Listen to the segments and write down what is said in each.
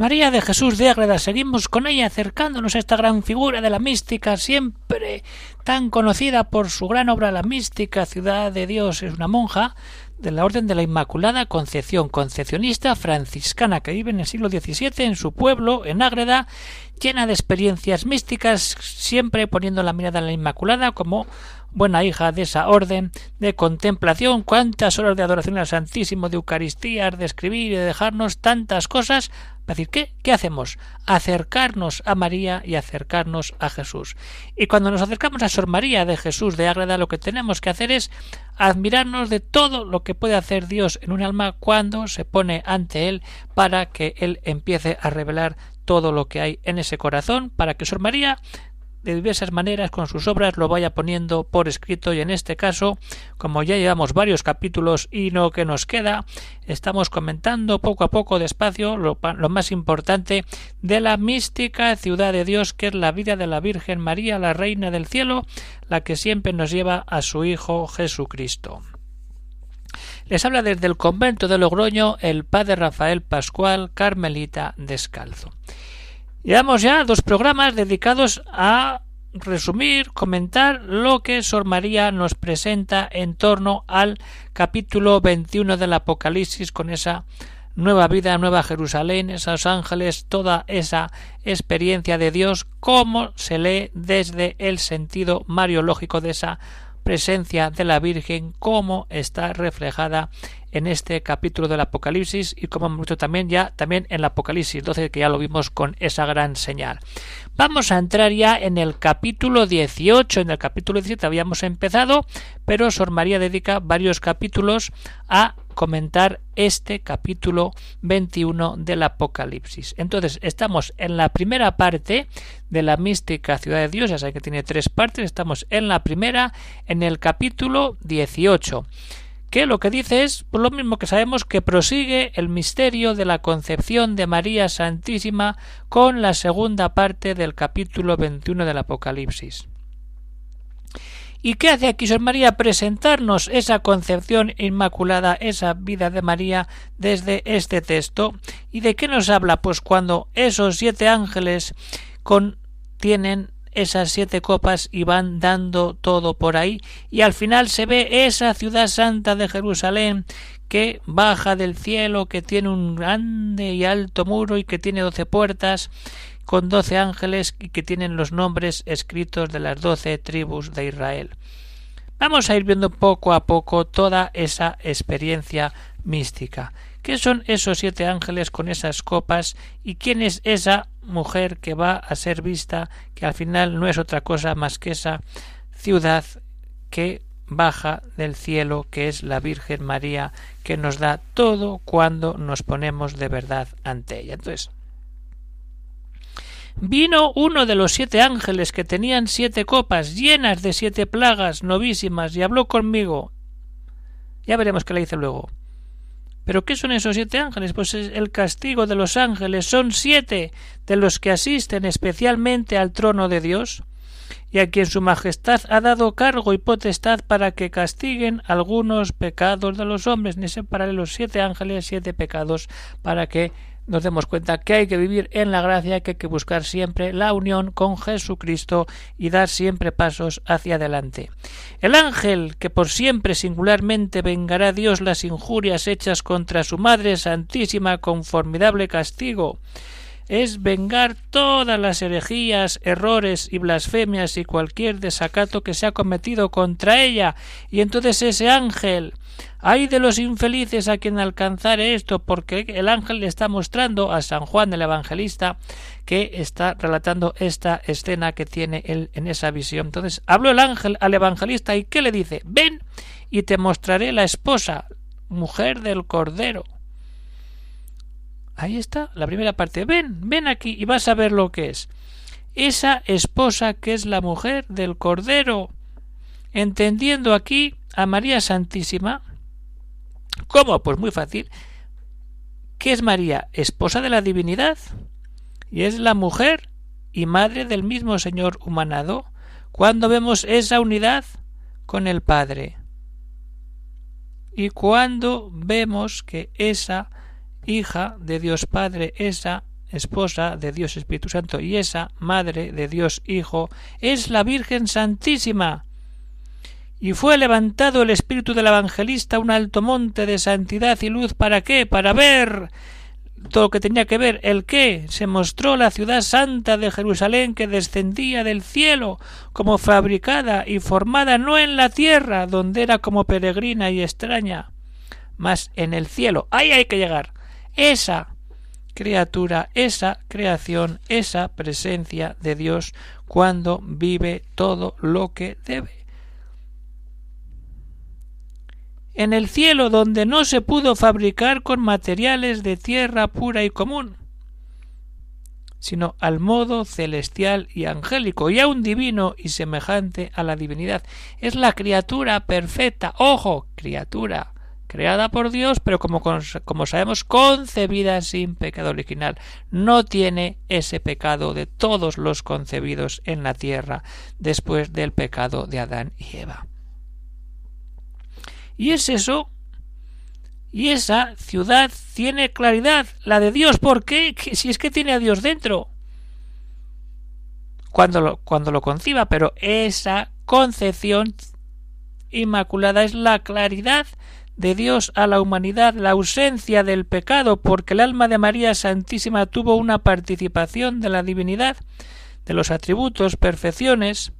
María de Jesús de Ágreda, seguimos con ella acercándonos a esta gran figura de la mística, siempre tan conocida por su gran obra La mística, Ciudad de Dios. Es una monja de la Orden de la Inmaculada Concepción, concepcionista franciscana que vive en el siglo XVII en su pueblo, en Ágreda, llena de experiencias místicas, siempre poniendo la mirada en la Inmaculada como buena hija de esa orden de contemplación, cuántas horas de adoración al Santísimo, de Eucaristía, de escribir y de dejarnos tantas cosas. Para decir, ¿qué? ¿Qué hacemos? Acercarnos a María y acercarnos a Jesús. Y cuando nos acercamos a Sor María de Jesús de Ágreda, lo que tenemos que hacer es admirarnos de todo lo que puede hacer Dios en un alma cuando se pone ante Él para que Él empiece a revelar todo lo que hay en ese corazón, para que Sor María de diversas maneras con sus obras lo vaya poniendo por escrito y en este caso, como ya llevamos varios capítulos y no que nos queda, estamos comentando poco a poco despacio lo, lo, más importante de la mística ciudad de Dios que es la vida de la Virgen María, la Reina del Cielo, la que siempre nos lleva a su Hijo Jesucristo. Les habla desde el convento de Logroño el padre Rafael Pascual Carmelita Descalzo. Llevamos ya dos programas dedicados a resumir, comentar lo que Sor María nos presenta en torno al capítulo 21 del Apocalipsis con esa nueva vida, nueva Jerusalén, esos ángeles, toda esa experiencia de Dios, cómo se lee desde el sentido mariológico de esa presencia de la Virgen, cómo está reflejada en este capítulo del Apocalipsis y como hemos visto también ya también en el Apocalipsis 12 que ya lo vimos con esa gran señal. Vamos a entrar ya en el capítulo 18. En el capítulo 17 habíamos empezado, pero Sor María dedica varios capítulos a comentar este capítulo 21 del Apocalipsis. Entonces, estamos en la primera parte de la mística ciudad de Dios, ya saben que tiene tres partes, estamos en la primera, en el capítulo 18 que lo que dice es por lo mismo que sabemos que prosigue el misterio de la concepción de María Santísima con la segunda parte del capítulo 21 del Apocalipsis. ¿Y qué hace aquí Sor María? Presentarnos esa concepción inmaculada, esa vida de María desde este texto. ¿Y de qué nos habla? Pues cuando esos siete ángeles contienen esas siete copas y van dando todo por ahí y al final se ve esa ciudad santa de Jerusalén que baja del cielo, que tiene un grande y alto muro y que tiene doce puertas con doce ángeles y que tienen los nombres escritos de las doce tribus de Israel. Vamos a ir viendo poco a poco toda esa experiencia mística. ¿Qué son esos siete ángeles con esas copas y quién es esa mujer que va a ser vista, que al final no es otra cosa más que esa ciudad que baja del cielo, que es la Virgen María, que nos da todo cuando nos ponemos de verdad ante ella. Entonces, vino uno de los siete ángeles que tenían siete copas llenas de siete plagas novísimas y habló conmigo. Ya veremos qué le dice luego. ¿Pero qué son esos siete ángeles? Pues el castigo de los ángeles son siete de los que asisten especialmente al trono de Dios y a quien su majestad ha dado cargo y potestad para que castiguen algunos pecados de los hombres, ni separaré los siete ángeles, siete pecados, para que nos demos cuenta que hay que vivir en la gracia, que hay que buscar siempre la unión con Jesucristo y dar siempre pasos hacia adelante. El ángel que por siempre singularmente vengará a Dios las injurias hechas contra su Madre Santísima con formidable castigo, es vengar todas las herejías, errores y blasfemias y cualquier desacato que se ha cometido contra ella. Y entonces ese ángel Ay de los infelices a quien alcanzar esto, porque el ángel le está mostrando a San Juan el Evangelista que está relatando esta escena que tiene él en esa visión. Entonces habló el ángel al evangelista y ¿qué le dice? Ven y te mostraré la esposa, mujer del Cordero. Ahí está, la primera parte. Ven, ven aquí y vas a ver lo que es. Esa esposa que es la mujer del Cordero, entendiendo aquí a María Santísima. ¿Cómo? Pues muy fácil. ¿Qué es María? Esposa de la divinidad. Y es la mujer y madre del mismo Señor humanado. Cuando vemos esa unidad con el Padre. Y cuando vemos que esa hija de Dios Padre, esa esposa de Dios Espíritu Santo y esa madre de Dios Hijo es la Virgen Santísima. Y fue levantado el espíritu del evangelista a un alto monte de santidad y luz para qué? Para ver todo lo que tenía que ver. ¿El qué? Se mostró la ciudad santa de Jerusalén que descendía del cielo, como fabricada y formada no en la tierra, donde era como peregrina y extraña, mas en el cielo. Ahí hay que llegar esa criatura, esa creación, esa presencia de Dios cuando vive todo lo que debe. En el cielo donde no se pudo fabricar con materiales de tierra pura y común, sino al modo celestial y angélico, y aun divino y semejante a la divinidad. Es la criatura perfecta, ojo, criatura, creada por Dios, pero como, como sabemos, concebida sin pecado original. No tiene ese pecado de todos los concebidos en la tierra después del pecado de Adán y Eva. Y es eso y esa ciudad tiene claridad, la de Dios. ¿Por qué? Si es que tiene a Dios dentro. Cuando cuando lo conciba, pero esa concepción inmaculada es la claridad de Dios a la humanidad la ausencia del pecado, porque el alma de María Santísima tuvo una participación de la divinidad, de los atributos, perfecciones,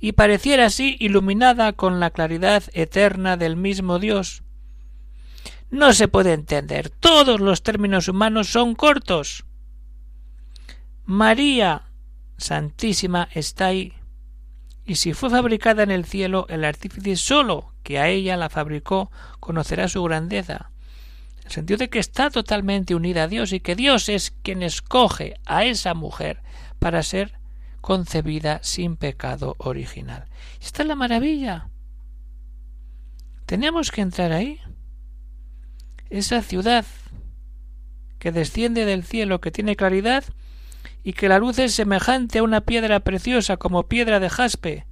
y pareciera así iluminada con la claridad eterna del mismo Dios. No se puede entender. Todos los términos humanos son cortos. María Santísima está ahí. Y si fue fabricada en el cielo, el artífice solo que a ella la fabricó conocerá su grandeza. En el sentido de que está totalmente unida a Dios y que Dios es quien escoge a esa mujer para ser concebida sin pecado original. Esta es la maravilla. Tenemos que entrar ahí. Esa ciudad que desciende del cielo, que tiene claridad, y que la luz es semejante a una piedra preciosa como piedra de jaspe,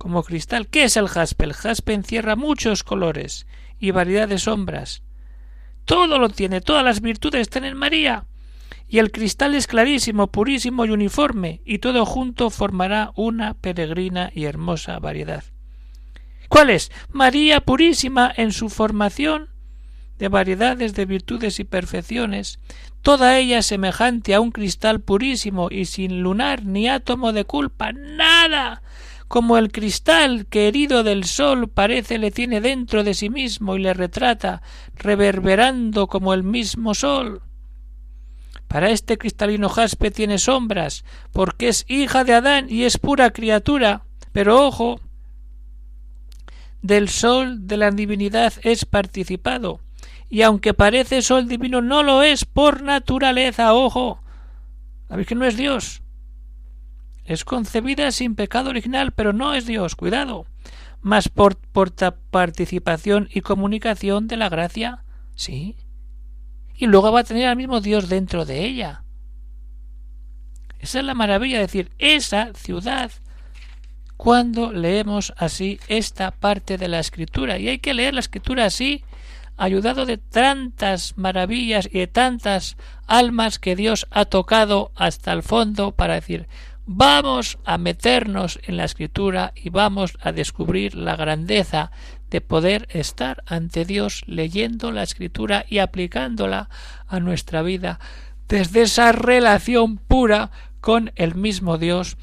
como cristal. ¿Qué es el jaspe? El jaspe encierra muchos colores y variedad de sombras. Todo lo tiene, todas las virtudes están en María. Y el cristal es clarísimo, purísimo y uniforme, y todo junto formará una peregrina y hermosa variedad. ¿Cuál es? María purísima en su formación de variedades de virtudes y perfecciones, toda ella semejante a un cristal purísimo y sin lunar ni átomo de culpa, nada, como el cristal que herido del sol parece le tiene dentro de sí mismo y le retrata, reverberando como el mismo sol. Para este cristalino jaspe tiene sombras, porque es hija de Adán y es pura criatura. Pero ojo, del sol de la divinidad es participado, y aunque parece sol divino, no lo es por naturaleza, ojo. La Virgen no es Dios, es concebida sin pecado original, pero no es Dios, cuidado. Más por, por participación y comunicación de la gracia, sí. Y luego va a tener al mismo Dios dentro de ella. Esa es la maravilla, de decir, esa ciudad, cuando leemos así esta parte de la escritura, y hay que leer la escritura así, ayudado de tantas maravillas y de tantas almas que Dios ha tocado hasta el fondo para decir, Vamos a meternos en la escritura y vamos a descubrir la grandeza de poder estar ante Dios leyendo la escritura y aplicándola a nuestra vida desde esa relación pura con el mismo Dios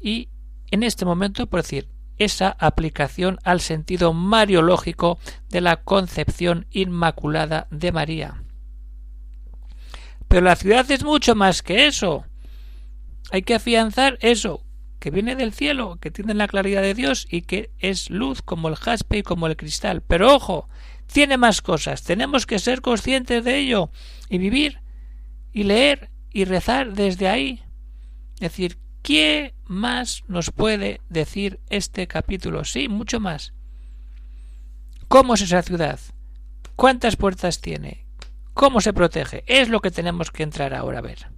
y en este momento por decir esa aplicación al sentido mariológico de la concepción inmaculada de María. Pero la ciudad es mucho más que eso. Hay que afianzar eso, que viene del cielo, que tiene la claridad de Dios y que es luz como el jaspe y como el cristal. Pero ojo, tiene más cosas. Tenemos que ser conscientes de ello y vivir y leer y rezar desde ahí. Es decir, ¿qué más nos puede decir este capítulo? Sí, mucho más. ¿Cómo es esa ciudad? ¿Cuántas puertas tiene? ¿Cómo se protege? Es lo que tenemos que entrar ahora a ver.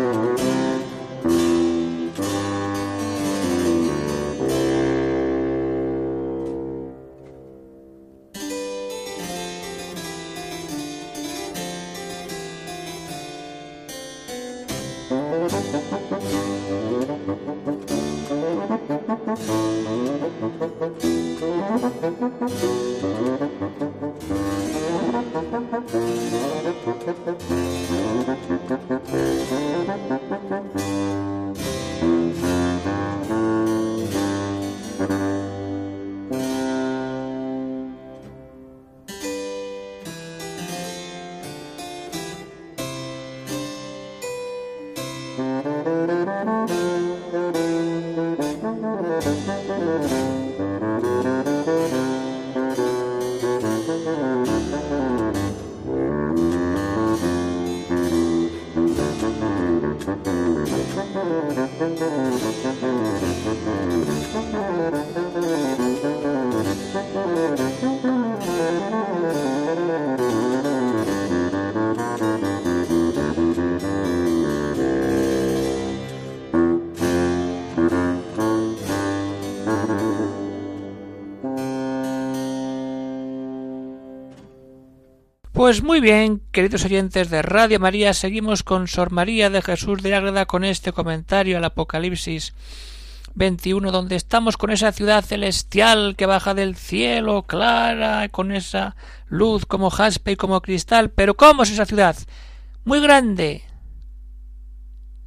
Pues muy bien, queridos oyentes de Radio María, seguimos con Sor María de Jesús de Ágreda con este comentario al Apocalipsis 21, donde estamos con esa ciudad celestial que baja del cielo, clara, con esa luz como jaspe y como cristal. Pero ¿cómo es esa ciudad? Muy grande.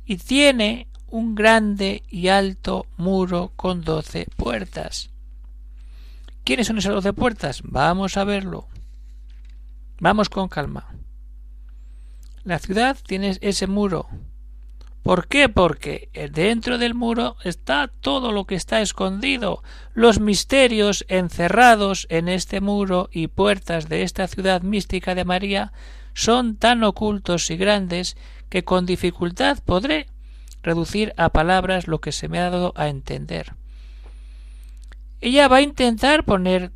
Y tiene un grande y alto muro con doce puertas. ¿Quiénes son esas doce puertas? Vamos a verlo. Vamos con calma. La ciudad tiene ese muro. ¿Por qué? Porque dentro del muro está todo lo que está escondido, los misterios encerrados en este muro y puertas de esta ciudad mística de María son tan ocultos y grandes que con dificultad podré reducir a palabras lo que se me ha dado a entender. Ella va a intentar poner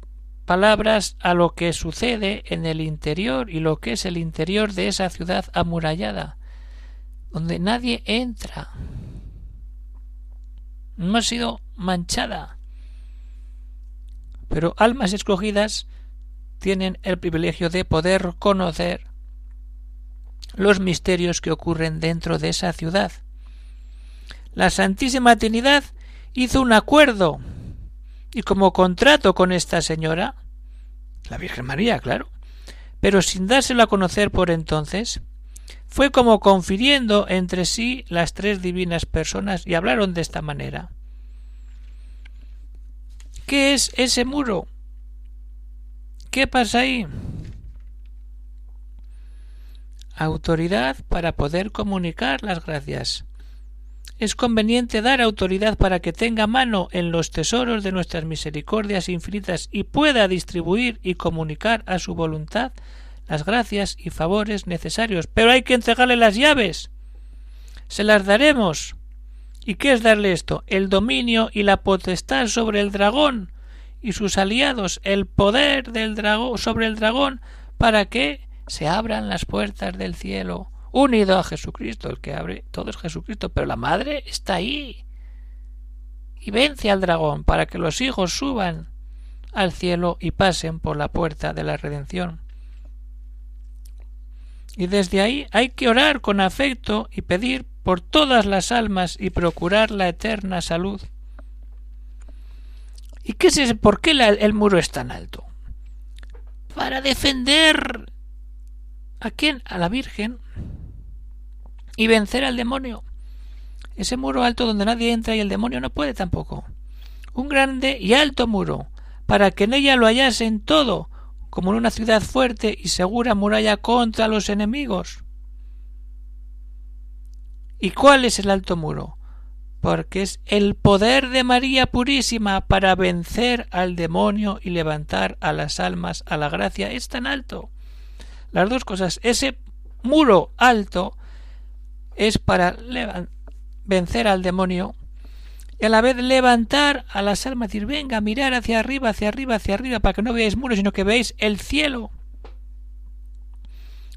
palabras a lo que sucede en el interior y lo que es el interior de esa ciudad amurallada, donde nadie entra. No ha sido manchada. Pero almas escogidas tienen el privilegio de poder conocer los misterios que ocurren dentro de esa ciudad. La Santísima Trinidad hizo un acuerdo y como contrato con esta señora, la Virgen María, claro, pero sin dárselo a conocer por entonces, fue como confiriendo entre sí las tres divinas personas y hablaron de esta manera. ¿Qué es ese muro? ¿Qué pasa ahí? Autoridad para poder comunicar las gracias. Es conveniente dar autoridad para que tenga mano en los tesoros de nuestras misericordias infinitas y pueda distribuir y comunicar a su voluntad las gracias y favores necesarios. Pero hay que entregarle las llaves. Se las daremos. ¿Y qué es darle esto? El dominio y la potestad sobre el dragón y sus aliados, el poder del sobre el dragón, para que se abran las puertas del cielo unido a Jesucristo. El que abre todo es Jesucristo, pero la madre está ahí. Y vence al dragón para que los hijos suban al cielo y pasen por la puerta de la redención. Y desde ahí hay que orar con afecto y pedir por todas las almas y procurar la eterna salud. ¿Y qué es? ¿Por qué el muro es tan alto? Para defender a quién? A la Virgen y vencer al demonio. Ese muro alto donde nadie entra y el demonio no puede tampoco. Un grande y alto muro, para que en ella lo hallasen todo, como en una ciudad fuerte y segura muralla contra los enemigos. ¿Y cuál es el alto muro? Porque es el poder de María Purísima para vencer al demonio y levantar a las almas a la gracia. Es tan alto. Las dos cosas. Ese muro alto es para vencer al demonio y a la vez levantar a las almas, decir, venga, mirar hacia arriba, hacia arriba, hacia arriba, para que no veáis muros, sino que veáis el cielo.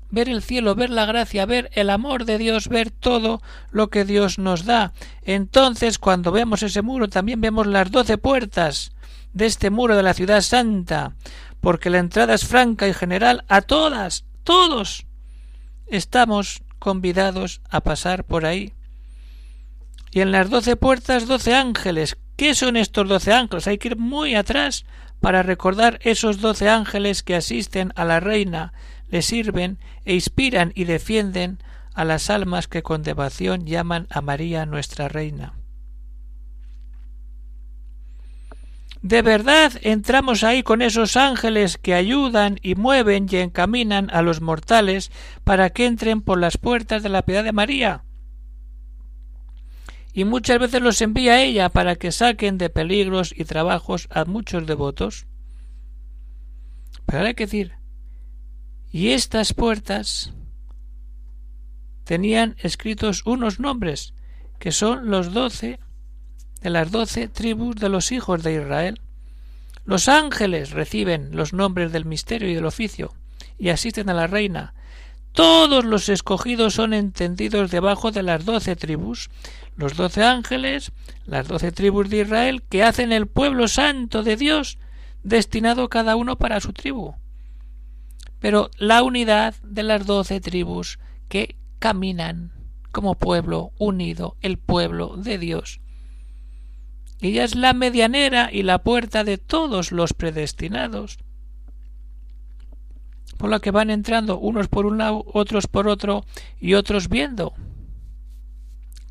Ver el cielo, ver la gracia, ver el amor de Dios, ver todo lo que Dios nos da. Entonces, cuando vemos ese muro, también vemos las doce puertas de este muro de la ciudad santa, porque la entrada es franca y general a todas, todos. Estamos convidados a pasar por ahí. Y en las doce puertas doce ángeles. ¿Qué son estos doce ángeles? Hay que ir muy atrás para recordar esos doce ángeles que asisten a la reina, le sirven e inspiran y defienden a las almas que con devoción llaman a María nuestra reina. De verdad entramos ahí con esos ángeles que ayudan y mueven y encaminan a los mortales para que entren por las puertas de la piedad de María. Y muchas veces los envía ella para que saquen de peligros y trabajos a muchos devotos. Pero hay que decir, y estas puertas tenían escritos unos nombres, que son los doce de las doce tribus de los hijos de Israel. Los ángeles reciben los nombres del misterio y del oficio y asisten a la reina. Todos los escogidos son entendidos debajo de las doce tribus, los doce ángeles, las doce tribus de Israel, que hacen el pueblo santo de Dios, destinado cada uno para su tribu. Pero la unidad de las doce tribus que caminan como pueblo unido, el pueblo de Dios. Ella es la medianera y la puerta de todos los predestinados, por la que van entrando unos por un lado, otros por otro y otros viendo.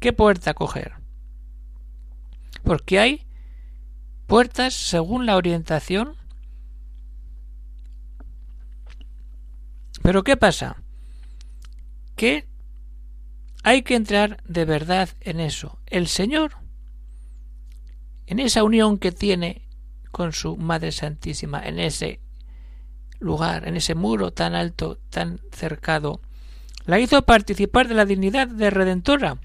¿Qué puerta coger? Porque hay puertas según la orientación. Pero ¿qué pasa? Que hay que entrar de verdad en eso. El Señor en esa unión que tiene con su Madre Santísima, en ese lugar, en ese muro tan alto, tan cercado, la hizo participar de la dignidad de redentora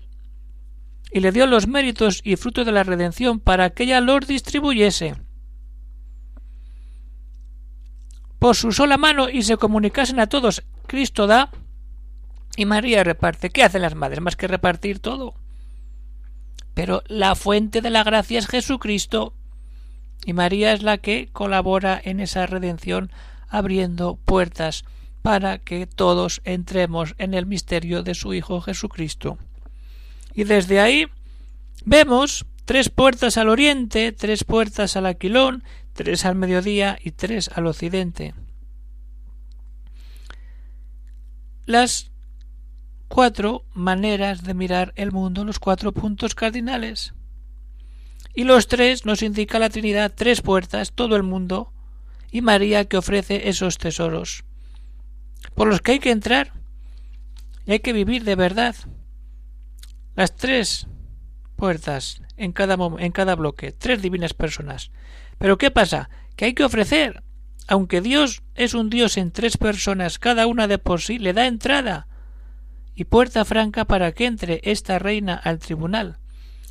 y le dio los méritos y frutos de la redención para que ella los distribuyese por su sola mano y se comunicasen a todos. Cristo da y María reparte. ¿Qué hacen las madres más que repartir todo? Pero la fuente de la gracia es Jesucristo y María es la que colabora en esa redención abriendo puertas para que todos entremos en el misterio de su Hijo Jesucristo. Y desde ahí vemos tres puertas al oriente, tres puertas al aquilón, tres al mediodía y tres al occidente. Las cuatro maneras de mirar el mundo, los cuatro puntos cardinales. Y los tres nos indica la Trinidad, tres puertas, todo el mundo, y María que ofrece esos tesoros, por los que hay que entrar y hay que vivir de verdad. Las tres puertas en cada, en cada bloque, tres divinas personas. Pero ¿qué pasa? Que hay que ofrecer. Aunque Dios es un Dios en tres personas, cada una de por sí, le da entrada y puerta franca para que entre esta reina al tribunal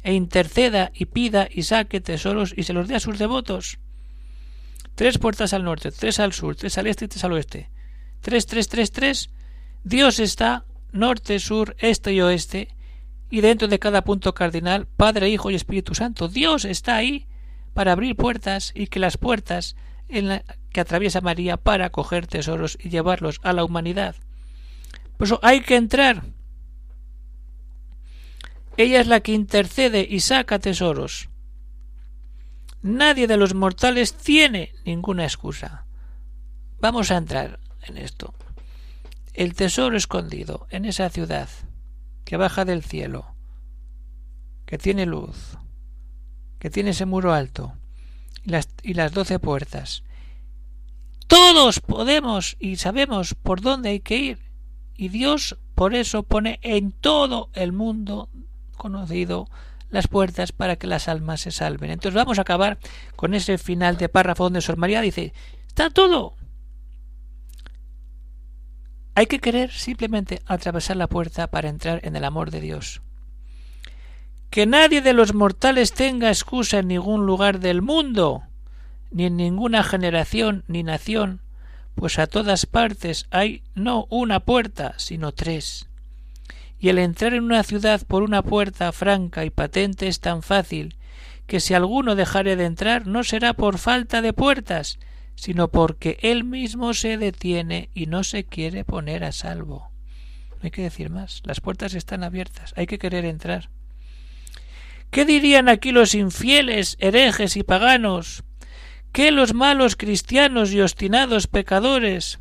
e interceda y pida y saque tesoros y se los dé a sus devotos. Tres puertas al norte, tres al sur, tres al este y tres al oeste. Tres, tres, tres, tres. Dios está norte, sur, este y oeste, y dentro de cada punto cardinal, Padre, Hijo y Espíritu Santo. Dios está ahí para abrir puertas y que las puertas en la que atraviesa María para coger tesoros y llevarlos a la humanidad. Por eso hay que entrar. Ella es la que intercede y saca tesoros. Nadie de los mortales tiene ninguna excusa. Vamos a entrar en esto. El tesoro escondido en esa ciudad que baja del cielo, que tiene luz, que tiene ese muro alto y las, y las doce puertas. Todos podemos y sabemos por dónde hay que ir. Y Dios por eso pone en todo el mundo conocido las puertas para que las almas se salven. Entonces vamos a acabar con ese final de párrafo donde Sor María dice está todo. Hay que querer simplemente atravesar la puerta para entrar en el amor de Dios. Que nadie de los mortales tenga excusa en ningún lugar del mundo, ni en ninguna generación ni nación, pues a todas partes hay no una puerta, sino tres. Y el entrar en una ciudad por una puerta franca y patente es tan fácil que si alguno dejare de entrar no será por falta de puertas, sino porque él mismo se detiene y no se quiere poner a salvo. No hay que decir más, las puertas están abiertas, hay que querer entrar. ¿Qué dirían aquí los infieles, herejes y paganos? ¿Qué los malos cristianos y obstinados pecadores?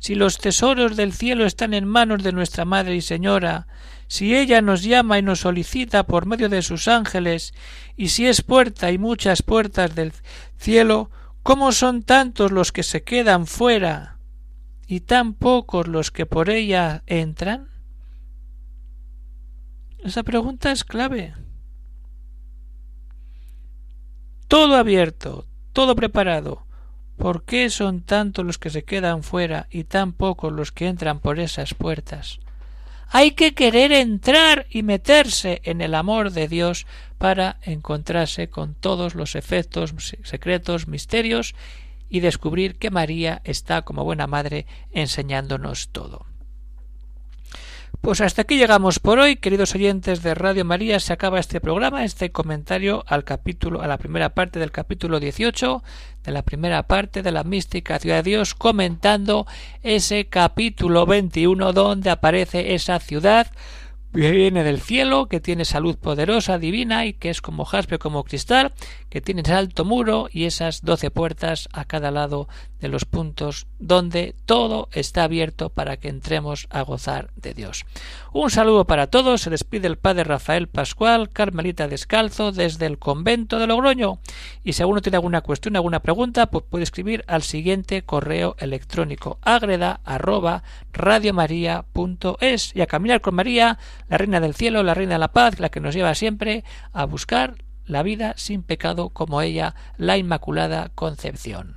Si los tesoros del cielo están en manos de nuestra Madre y Señora, si ella nos llama y nos solicita por medio de sus ángeles, y si es puerta y muchas puertas del cielo, ¿cómo son tantos los que se quedan fuera y tan pocos los que por ella entran? Esa pregunta es clave. Todo abierto, todo preparado. ¿Por qué son tantos los que se quedan fuera y tan pocos los que entran por esas puertas? Hay que querer entrar y meterse en el amor de Dios para encontrarse con todos los efectos secretos, misterios y descubrir que María está como buena madre enseñándonos todo. Pues hasta aquí llegamos por hoy, queridos oyentes de Radio María. Se acaba este programa, este comentario al capítulo, a la primera parte del capítulo 18, de la primera parte de la mística ciudad de Dios, comentando ese capítulo 21 donde aparece esa ciudad viene del cielo, que tiene salud poderosa, divina, y que es como jaspe, como cristal, que tiene ese alto muro y esas doce puertas a cada lado de los puntos donde todo está abierto para que entremos a gozar de Dios. Un saludo para todos, se despide el padre Rafael Pascual, Carmelita Descalzo, desde el convento de Logroño, y si alguno tiene alguna cuestión, alguna pregunta, pues puede escribir al siguiente correo electrónico agreda arroba y a caminar con María la Reina del Cielo, la Reina de la Paz, la que nos lleva siempre a buscar la vida sin pecado como ella, la Inmaculada Concepción.